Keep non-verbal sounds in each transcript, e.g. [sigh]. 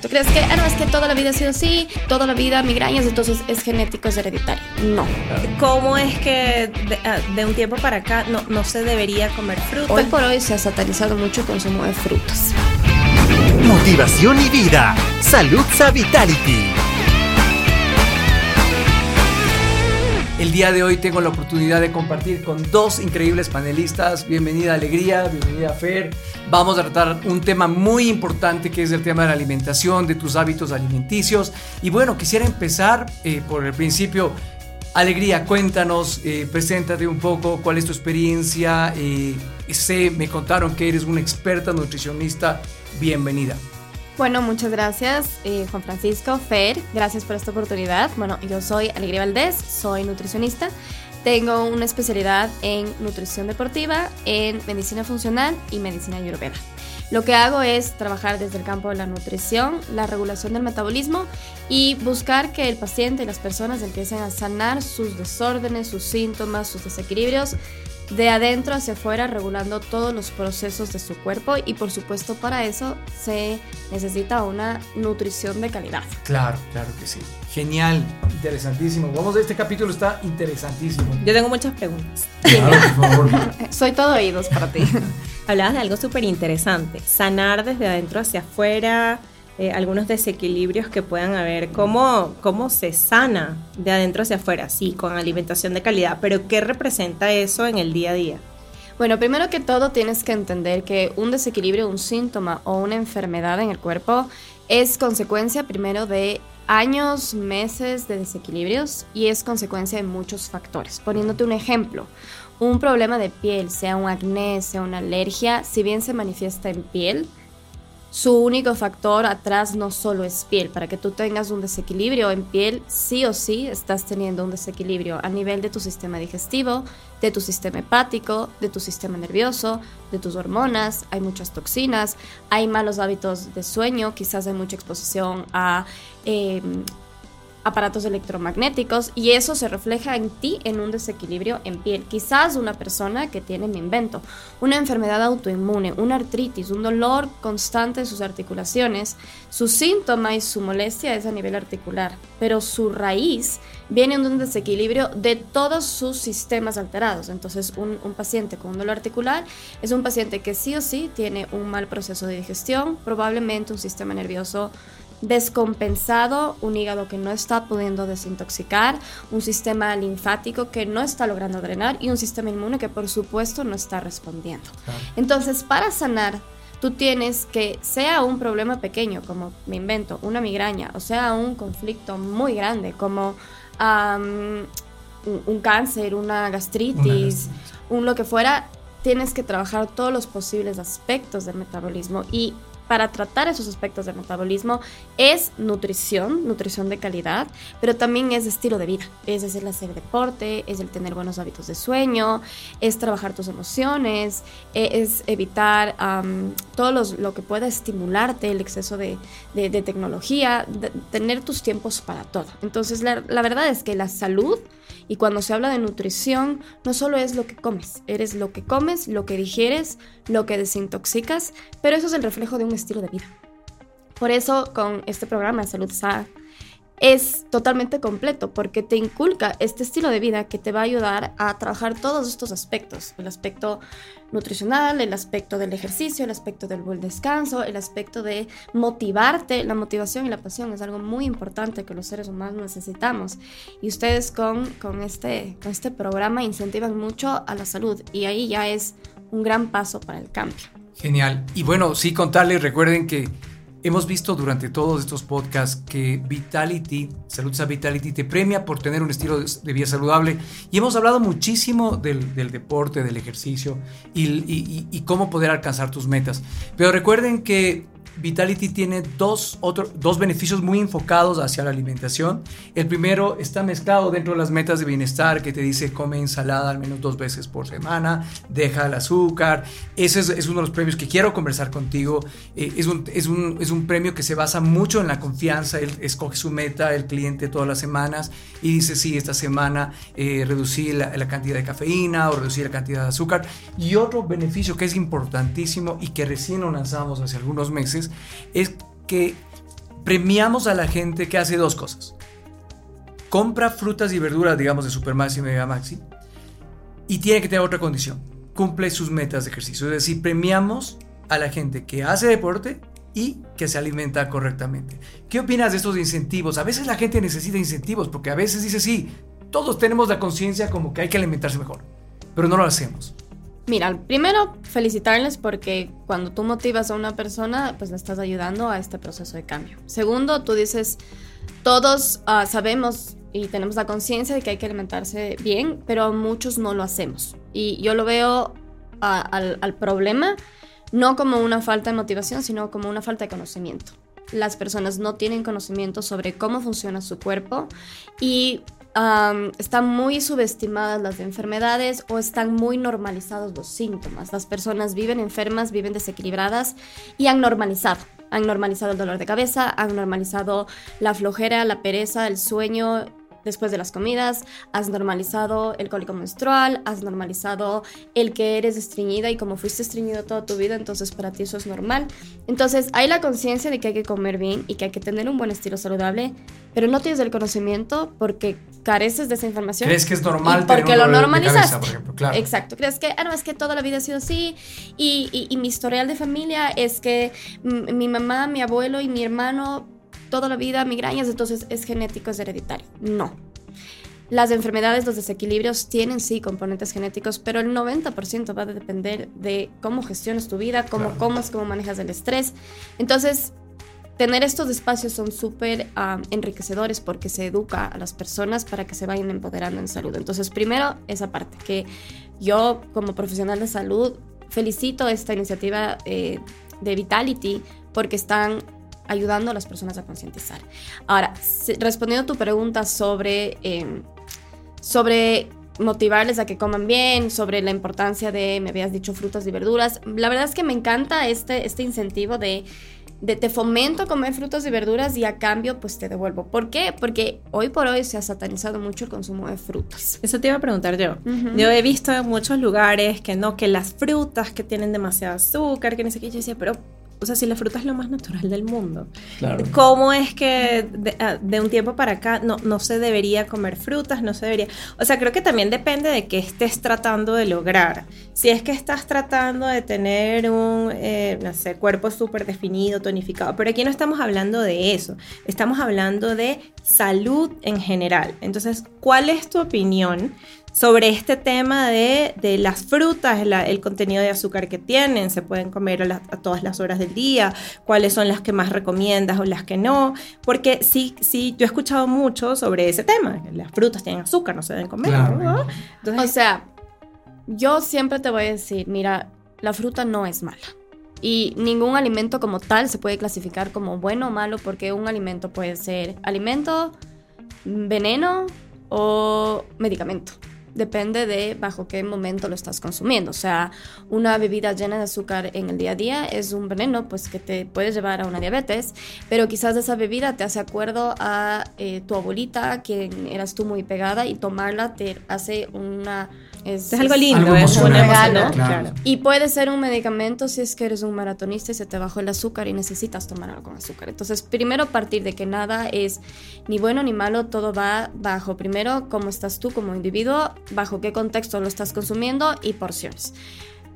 Tú crees que, ah, no, es que toda la vida ha sido así, toda la vida migrañas, entonces es genético, es hereditario. No. ¿Cómo es que de, ah, de un tiempo para acá no, no se debería comer fruta? Hoy por hoy se ha satanizado mucho el consumo de frutas. Motivación y vida. Salud Vitality. El día de hoy tengo la oportunidad de compartir con dos increíbles panelistas. Bienvenida Alegría, bienvenida Fer. Vamos a tratar un tema muy importante que es el tema de la alimentación, de tus hábitos alimenticios. Y bueno, quisiera empezar eh, por el principio. Alegría, cuéntanos, eh, preséntate un poco, cuál es tu experiencia. Eh, sé, me contaron que eres una experta nutricionista. Bienvenida. Bueno, muchas gracias eh, Juan Francisco, Fer, gracias por esta oportunidad. Bueno, yo soy Alegría Valdés, soy nutricionista. Tengo una especialidad en nutrición deportiva, en medicina funcional y medicina ayurveda. Lo que hago es trabajar desde el campo de la nutrición, la regulación del metabolismo y buscar que el paciente y las personas empiecen a sanar sus desórdenes, sus síntomas, sus desequilibrios de adentro hacia afuera, regulando todos los procesos de su cuerpo y por supuesto para eso se necesita una nutrición de calidad. Claro, claro que sí. Genial, interesantísimo. Vamos, este capítulo está interesantísimo. Yo tengo muchas preguntas. Claro, por favor. [laughs] Soy todo oídos para ti. [laughs] Hablabas de algo súper interesante, sanar desde adentro hacia afuera, eh, algunos desequilibrios que puedan haber, cómo, cómo se sana de adentro hacia afuera, sí, con alimentación de calidad, pero ¿qué representa eso en el día a día? Bueno, primero que todo tienes que entender que un desequilibrio, un síntoma o una enfermedad en el cuerpo es consecuencia primero de años, meses de desequilibrios y es consecuencia de muchos factores. Poniéndote un ejemplo, un problema de piel, sea un acné, sea una alergia, si bien se manifiesta en piel, su único factor atrás no solo es piel. Para que tú tengas un desequilibrio en piel, sí o sí estás teniendo un desequilibrio a nivel de tu sistema digestivo, de tu sistema hepático, de tu sistema nervioso, de tus hormonas. Hay muchas toxinas, hay malos hábitos de sueño, quizás hay mucha exposición a... Em, aparatos electromagnéticos y eso se refleja en ti en un desequilibrio en piel. Quizás una persona que tiene, me invento, una enfermedad autoinmune, una artritis, un dolor constante en sus articulaciones, su síntoma y su molestia es a nivel articular, pero su raíz viene de un desequilibrio de todos sus sistemas alterados. Entonces, un, un paciente con un dolor articular es un paciente que sí o sí tiene un mal proceso de digestión, probablemente un sistema nervioso descompensado, un hígado que no está pudiendo desintoxicar, un sistema linfático que no está logrando drenar y un sistema inmune que por supuesto no está respondiendo. Entonces, para sanar, tú tienes que, sea un problema pequeño, como me invento, una migraña, o sea un conflicto muy grande, como un, cáncer, una gastritis, un lo que fuera, tienes que trabajar todos los posibles aspectos del metabolismo y para tratar esos aspectos del metabolismo es nutrición, nutrición de calidad, pero también es estilo de vida. Es hacer deporte, es el tener buenos hábitos de sueño, es trabajar tus emociones, e, es evitar todo lo que pueda estimularte, el exceso de, tecnología, tener tus tiempos para todo. Entonces, la, la verdad es que la salud y cuando se habla de nutrición, no solo es lo que comes, eres lo que comes, lo que digieres, lo que desintoxicas, pero eso es el reflejo de un estilo de vida. Por eso con este programa de Salud Sa es totalmente completo porque te inculca este estilo de vida que te va a ayudar a trabajar todos estos aspectos, el aspecto nutricional, el aspecto del ejercicio, el aspecto del buen descanso, el aspecto de motivarte, la motivación y la pasión es algo muy importante que los seres humanos necesitamos y ustedes con, con, este, con este programa incentivan mucho a la salud y ahí ya es un gran paso para el cambio. Genial. Y bueno, sí contarles, recuerden que Hemos visto durante todos estos podcasts que Vitality, Salud Vitality, te premia por tener un estilo de vida saludable y hemos hablado muchísimo del, deporte, del ejercicio y, cómo poder alcanzar tus metas. Pero recuerden que Vitality tiene dos, dos beneficios muy enfocados hacia la alimentación. El primero está mezclado dentro de las metas de bienestar que te dice come ensalada al menos dos veces por semana, deja el azúcar. Ese es, uno de los premios que quiero conversar contigo. Eh, es, un, es, un, es, un, premio que se basa mucho en la confianza. Él escoge su meta, el cliente todas las semanas y dice, sí, esta semana eh, reducir la, la cantidad de cafeína o reducir la cantidad de azúcar. Y otro beneficio que es importantísimo y que recién lo lanzamos hace algunos meses es que premiamos a la gente que hace dos cosas. Compra frutas y verduras, digamos, de Supermaxi y Mega Maxi, y tiene que tener otra condición. Cumple sus metas de ejercicio. Es decir, premiamos a la gente que hace deporte y que se alimenta correctamente. ¿Qué opinas de estos incentivos? A veces la gente necesita incentivos porque a veces dice, sí, todos tenemos la conciencia como que hay que alimentarse mejor, pero no lo hacemos. Mira, primero felicitarles porque cuando tú motivas a una persona, pues le estás ayudando a este proceso de cambio. Segundo, tú dices, todos uh, sabemos y tenemos la conciencia de que hay que alimentarse bien, pero muchos no lo hacemos. Y yo lo veo al, al problema no como una falta de motivación, sino como una falta de conocimiento. Las personas no tienen conocimiento sobre cómo funciona su cuerpo y um, están muy subestimadas las enfermedades o están muy normalizados los síntomas. Las personas viven enfermas, viven desequilibradas y han normalizado. Han normalizado el dolor de cabeza, han normalizado la flojera, la pereza, el sueño, después de las comidas, has normalizado el cólico menstrual, has normalizado el que eres estreñida y como fuiste estreñido toda tu vida, entonces para ti eso es normal. Entonces hay la conciencia de que hay que comer bien y que hay que tener un buen estilo saludable, pero no tienes el conocimiento porque careces de esa información. ¿Crees que es normal? Porque tener un lo dolor de normalizaste. cabeza, por ejemplo? Claro. Exacto. ¿Crees que, ah, no, es que toda la vida ha sido así y, y- y mi historial de familia es que mi mamá, mi abuelo y mi hermano toda la vida migrañas, entonces es genético, es hereditario. No. Las enfermedades, los desequilibrios tienen sí componentes genéticos, pero el 90% va a depender de cómo gestionas tu vida, cómo Claro. comes, cómo manejas el estrés. Entonces, tener estos espacios son súper ah, enriquecedores porque se educa a las personas para que se vayan empoderando en salud. Entonces, primero, esa parte, que yo como profesional de salud felicito esta iniciativa eh, de Vitality porque están ayudando a las personas a concientizar. Ahora, respondiendo a tu pregunta sobre, eh, sobre motivarles a que coman bien, sobre la importancia de, me habías dicho, frutas y verduras, la verdad es que me encanta este, este incentivo de, de te fomento a comer frutas y verduras y a cambio pues te devuelvo. ¿Por qué? Porque hoy por hoy se ha satanizado mucho el consumo de frutas. Eso te iba a preguntar yo. Ujú. Yo he visto en muchos lugares que no, que las frutas que tienen demasiado azúcar, que no sé qué. Yo decía, pero, o sea, si la fruta es lo más natural del mundo, Claro. ¿cómo es que de, ah, de un tiempo para acá no, no se debería comer frutas? No se debería. O sea, creo que también depende de qué estés tratando de lograr. Si es que estás tratando de tener un, eh, no sé, cuerpo súper definido, tonificado, pero aquí no estamos hablando de eso. Estamos hablando de salud en general. Entonces, ¿cuál es tu opinión? Sobre este tema de, de las frutas, la- el contenido de azúcar que tienen, se pueden comer a, la- a todas las horas del día, cuáles son las que más recomiendas o las que no, porque sí, sí, yo he escuchado mucho sobre ese tema, que las frutas tienen azúcar, no se deben comer. Claro. ¿no? O sea, yo siempre te voy a decir, mira, la fruta no es mala. Y ningún alimento como tal se puede clasificar como bueno o malo porque un alimento puede ser alimento, veneno o medicamento. Depende de bajo qué momento lo estás consumiendo. O sea, una bebida llena de azúcar en el día a día es un veneno, pues que te puede llevar a una diabetes, pero quizás esa bebida te hace acuerdo a eh, tu abuelita, quien eras tú muy pegada, y tomarla te hace una... es algo lindo, Algo es un regalo. claro. y puede ser un medicamento si es que eres un maratonista y se te bajó el azúcar y necesitas tomar algo con azúcar. Entonces, primero partir de que nada es ni bueno ni malo, todo va bajo primero cómo estás tú como individuo, bajo qué contexto lo estás consumiendo y porciones.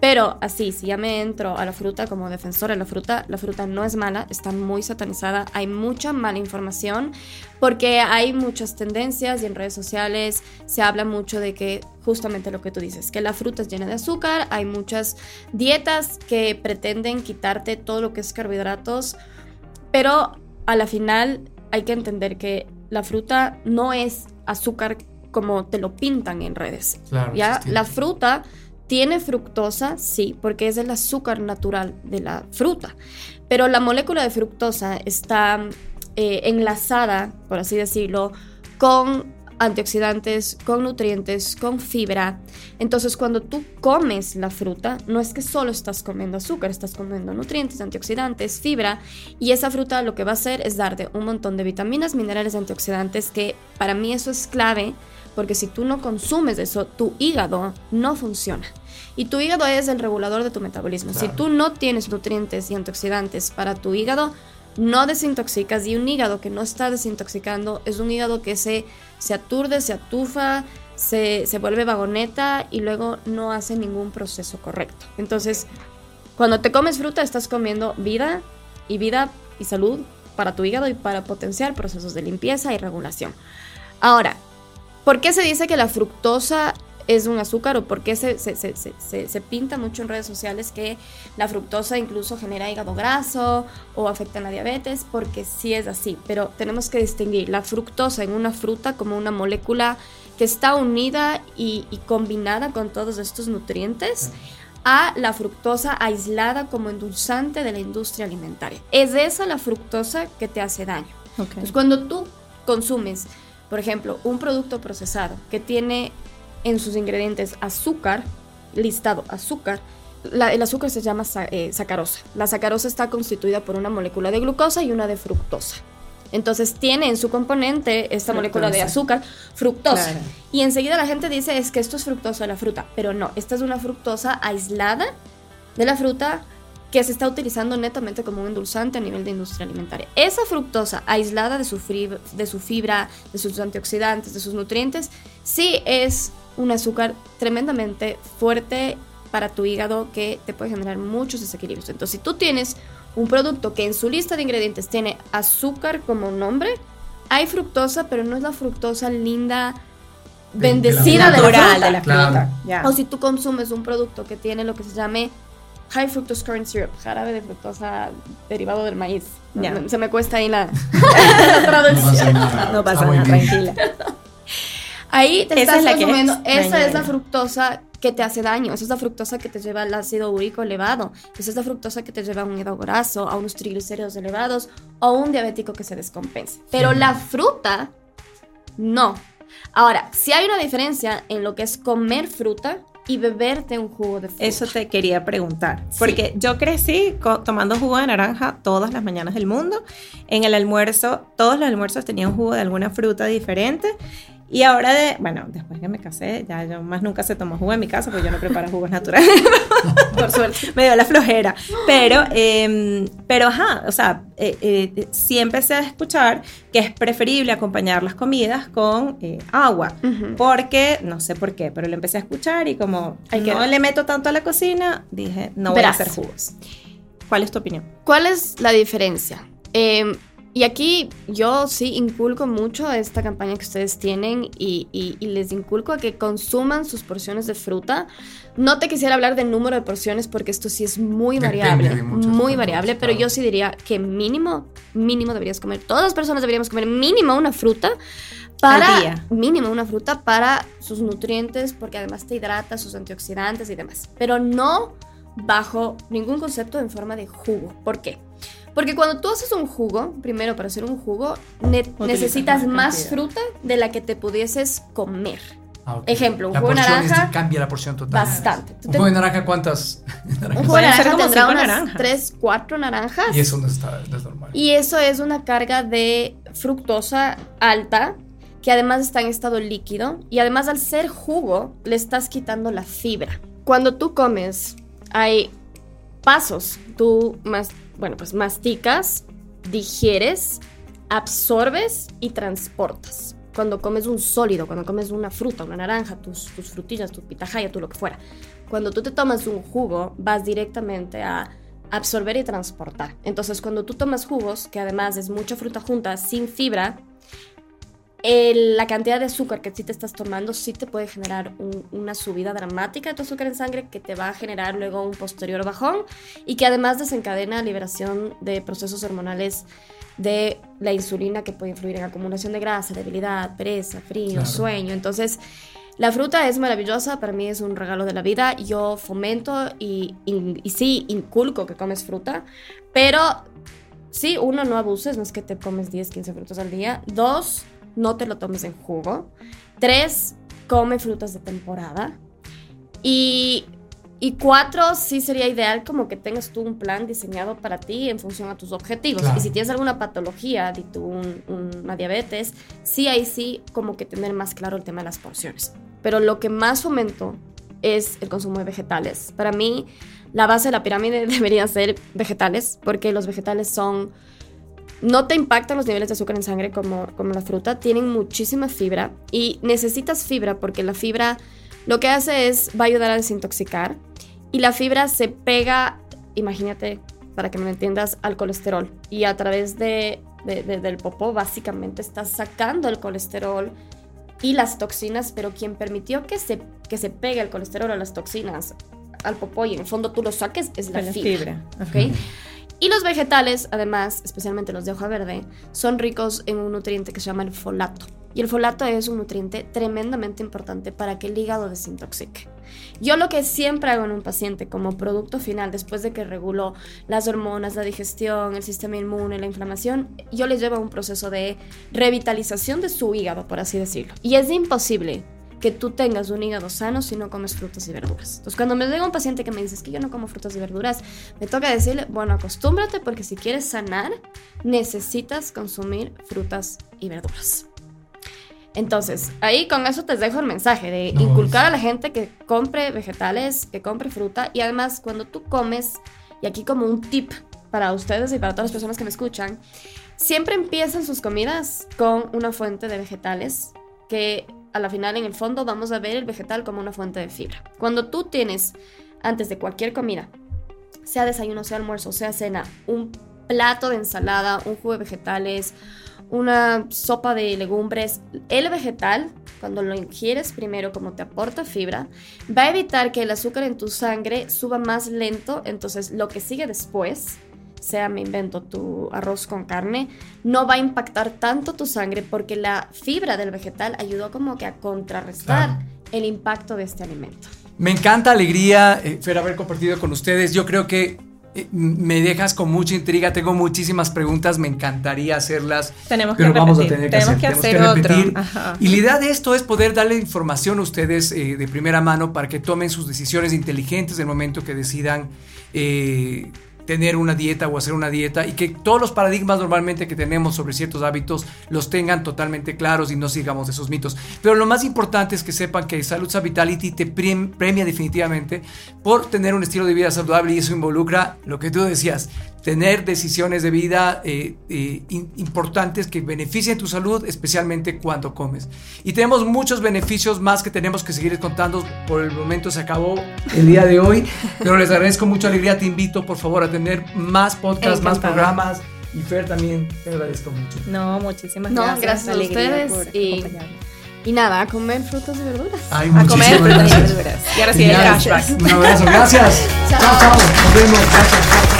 Pero así, si ya me entro a la fruta como defensora de la fruta, la fruta no es mala, está muy satanizada, hay mucha mala información porque hay muchas tendencias y en redes sociales se habla mucho de que justamente lo que tú dices, que la fruta es llena de azúcar, hay muchas dietas que pretenden quitarte todo lo que es carbohidratos, pero a la final hay que entender que la fruta no es azúcar como te lo pintan en redes. Claro, ¿ya? La fruta tiene fructosa, sí, porque es el azúcar natural de la fruta. Pero la molécula de fructosa está eh, enlazada, por así decirlo, con antioxidantes, con nutrientes, con fibra. Entonces, cuando tú comes la fruta, no es que solo estás comiendo azúcar, estás comiendo nutrientes, antioxidantes, fibra, y esa fruta lo que va a hacer es darte un montón de vitaminas, minerales, antioxidantes, que para mí eso es clave, porque si tú no consumes eso, tu hígado no funciona. Y tu hígado es el regulador de tu metabolismo. Claro. Si tú no tienes nutrientes y antioxidantes para tu hígado, no desintoxicas y un hígado que no está desintoxicando es un hígado que se, se aturde, se atufa, se, se vuelve vagoneta y luego no hace ningún proceso correcto. Entonces, cuando te comes fruta estás comiendo vida y vida y salud para tu hígado y para potenciar procesos de limpieza y regulación. Ahora, ¿por qué se dice que la fructosa es un azúcar o por qué se, se, se, se, pinta mucho en redes sociales que la fructosa incluso genera hígado graso o afecta a la diabetes? Porque sí es así, pero tenemos que distinguir la fructosa en una fruta como una molécula que está unida y, y combinada con todos estos nutrientes a la fructosa aislada como endulzante de la industria alimentaria. Es esa la fructosa que te hace daño. Entonces, cuando tú consumes, por ejemplo, un producto procesado que tiene en sus ingredientes azúcar, listado azúcar, el azúcar se llama eh, sacarosa. La sacarosa está constituida por una molécula de glucosa y una de fructosa. Entonces tiene en su componente esta molécula de azúcar, fructosa. Y enseguida la gente dice es que esto es fructosa de la fruta, pero no, esta es una fructosa aislada de la fruta que se está utilizando netamente como un endulzante a nivel de industria alimentaria. Esa fructosa aislada de su, de su fibra, de sus antioxidantes, de sus nutrientes, sí es un azúcar tremendamente fuerte para tu hígado que te puede generar muchos desequilibrios. Entonces, si tú tienes un producto que en su lista de ingredientes tiene azúcar como nombre, hay fructosa, pero no es la fructosa linda, bendecida de la, fruta. O si tú consumes un producto que tiene lo que se llame high fructose corn syrup, jarabe de fructosa derivado del maíz. Se me cuesta ahí la, [laughs] [laughs] traducción. No pasa nada, tranquila. Ahí te estás consumiendo, esa es la fructosa que te hace daño. Esa es la fructosa que te lleva al ácido úrico elevado. Esa es la fructosa que te lleva a un graso, a unos triglicéridos elevados o a un diabético que se descompense. Pero la fruta, no. Ahora, si hay una diferencia en lo que es comer fruta y beberte un jugo de fruta. Eso te quería preguntar, porque yo crecí tomando jugo de naranja todas las mañanas del mundo. En el almuerzo, todos los almuerzos tenían jugo de alguna fruta diferente y ahora de, bueno, después que me casé, ya yo más nunca se tomó jugo en mi casa, porque yo no preparo jugos naturales. [laughs] Por suerte. Me dio la flojera. Pero, eh, pero ajá, o sea, eh, eh, sí empecé a escuchar que es preferible acompañar las comidas con eh, agua. Porque, no sé por qué, pero lo empecé a escuchar y como no le meto tanto a la cocina, dije, no voy a hacer jugos. ¿Cuál es tu opinión? ¿Cuál es la diferencia? Y aquí yo sí inculco mucho esta campaña que ustedes tienen y, les inculco a que consuman sus porciones de fruta. No te quisiera hablar del número de porciones porque esto sí es muy variable, muy variable, pero yo sí diría que mínimo, mínimo deberías comer, todas las personas deberíamos comer mínimo una fruta para mínimo una fruta para sus nutrientes porque además te hidrata, sus antioxidantes y demás, pero no bajo ningún concepto en forma de jugo. ¿Por qué? Porque cuando tú haces un jugo, primero para hacer un jugo, necesitas más fruta de la que te pudieses comer. Ah, Ejemplo, un jugo de naranja. cambia la porción total. Bastante. ¿Un jugo de naranja cuántas? [laughs] Un jugo de naranja tendrá unas 3, 4 naranjas. Y eso no, está, no es normal. Y eso es una carga de fructosa alta que además está en estado líquido y además al ser jugo le estás quitando la fibra. Cuando tú comes hay pasos, tú más bueno, pues masticas, digieres, absorbes y transportas. Cuando comes un sólido, cuando comes una fruta, una naranja, tus, tus frutillas, tu pitahaya, tú lo que fuera. Cuando tú te tomas un jugo, vas directamente a absorber y transportar. Entonces, cuando tú tomas jugos, que además es mucha fruta junta, sin fibra, la cantidad de azúcar que sí te estás tomando sí te puede generar una subida dramática de tu azúcar en sangre que te va a generar luego un posterior bajón y que además desencadena liberación de procesos hormonales de la insulina que puede influir en acumulación de grasa, debilidad, pereza, frío, sueño. Entonces, la fruta es maravillosa, para mí es un regalo de la vida. Yo fomento y, y, y sí inculco que comes fruta, pero sí, uno, no abuses, no es que te comes 10, 15 frutas al día. Dos, no te lo tomes en jugo. Tres, come frutas de temporada. Y, y cuatro, sí sería ideal como que tengas tú un plan diseñado para ti en función a tus objetivos. Y si tienes alguna patología, de tu, una diabetes, sí, ahí sí, como que tener más claro el tema de las porciones. Pero lo que más fomento es el consumo de vegetales. Para mí, la base de la pirámide [laughs] debería ser vegetales, porque los vegetales son no te impactan los niveles de azúcar en sangre como, como la fruta, tienen muchísima fibra y necesitas fibra porque la fibra lo que hace es, va a ayudar a desintoxicar y la fibra se pega, imagínate, para que me entiendas, al colesterol y a través de, del popó básicamente estás sacando el colesterol y las toxinas, pero quien permitió que se, que se pegue el colesterol o las toxinas al popó y en el fondo tú lo saques es la, fibra. ¿okay? Y los vegetales, además, especialmente los de hoja verde, son ricos en un nutriente que se llama el folato. Y el folato es un nutriente tremendamente importante para que el hígado desintoxique. Yo lo que siempre hago en un paciente como producto final, después de que regulo las hormonas, la digestión, el sistema inmune, la inflamación, yo les llevo a un proceso de revitalización de su hígado, por así decirlo. Y es imposible que tú tengas un hígado sano si no comes frutas y verduras. Entonces, cuando me llega un paciente que me dice que yo no como frutas y verduras, me toca decirle, bueno, acostúmbrate porque si quieres sanar, necesitas consumir frutas y verduras. Entonces, ahí con eso te dejo el mensaje de inculcar a la gente que compre vegetales, que compre fruta y además cuando tú comes, y aquí como un tip para ustedes y para todas las personas que me escuchan, siempre empiezan sus comidas con una fuente de vegetales que a la final en el fondo vamos a ver el vegetal como una fuente de fibra. Cuando tú tienes, antes de cualquier comida, sea desayuno, sea almuerzo, sea cena, un plato de ensalada, un jugo de vegetales, una sopa de legumbres, el vegetal, cuando lo ingieres primero como te aporta fibra, va a evitar que el azúcar en tu sangre suba más lento, entonces lo que sigue después sea me invento tu arroz con carne, no va a impactar tanto tu sangre porque la fibra del vegetal ayudó como que a contrarrestar el impacto de este alimento. Me encanta alegría, eh, Fer, haber compartido con ustedes. Yo creo que eh, me dejas con mucha intriga, tengo muchísimas preguntas, me encantaría hacerlas, tenemos pero que vamos repetir, a tener que, hacer, tenemos que repetir. Y la idea de esto es poder darle información a ustedes eh, de primera mano para que tomen sus decisiones inteligentes en el momento que decidan eh, tener una dieta o hacer una dieta y que todos los paradigmas normalmente que tenemos sobre ciertos hábitos los tengan totalmente claros y no sigamos esos mitos. Pero lo más importante es que sepan que Salud Vitality te premia definitivamente por tener un estilo de vida saludable y eso involucra lo que tú decías, tener decisiones de vida eh, eh, importantes que beneficien tu salud, especialmente cuando comes. Y tenemos muchos beneficios más que tenemos que seguir contando. Por el momento se acabó el día de hoy, pero les agradezco mucho alegría. Te invito, por favor, a tener más podcasts, más programas. Y Fer también te agradezco mucho. No, muchísimas no, gracias. Gracias a ustedes. y, y nada, a comer frutas y verduras. Ay, a comer frutas y verduras. Y ahora sí, cashback. Un abrazo, gracias. [laughs] chao, chao. Nos vemos. Gracias.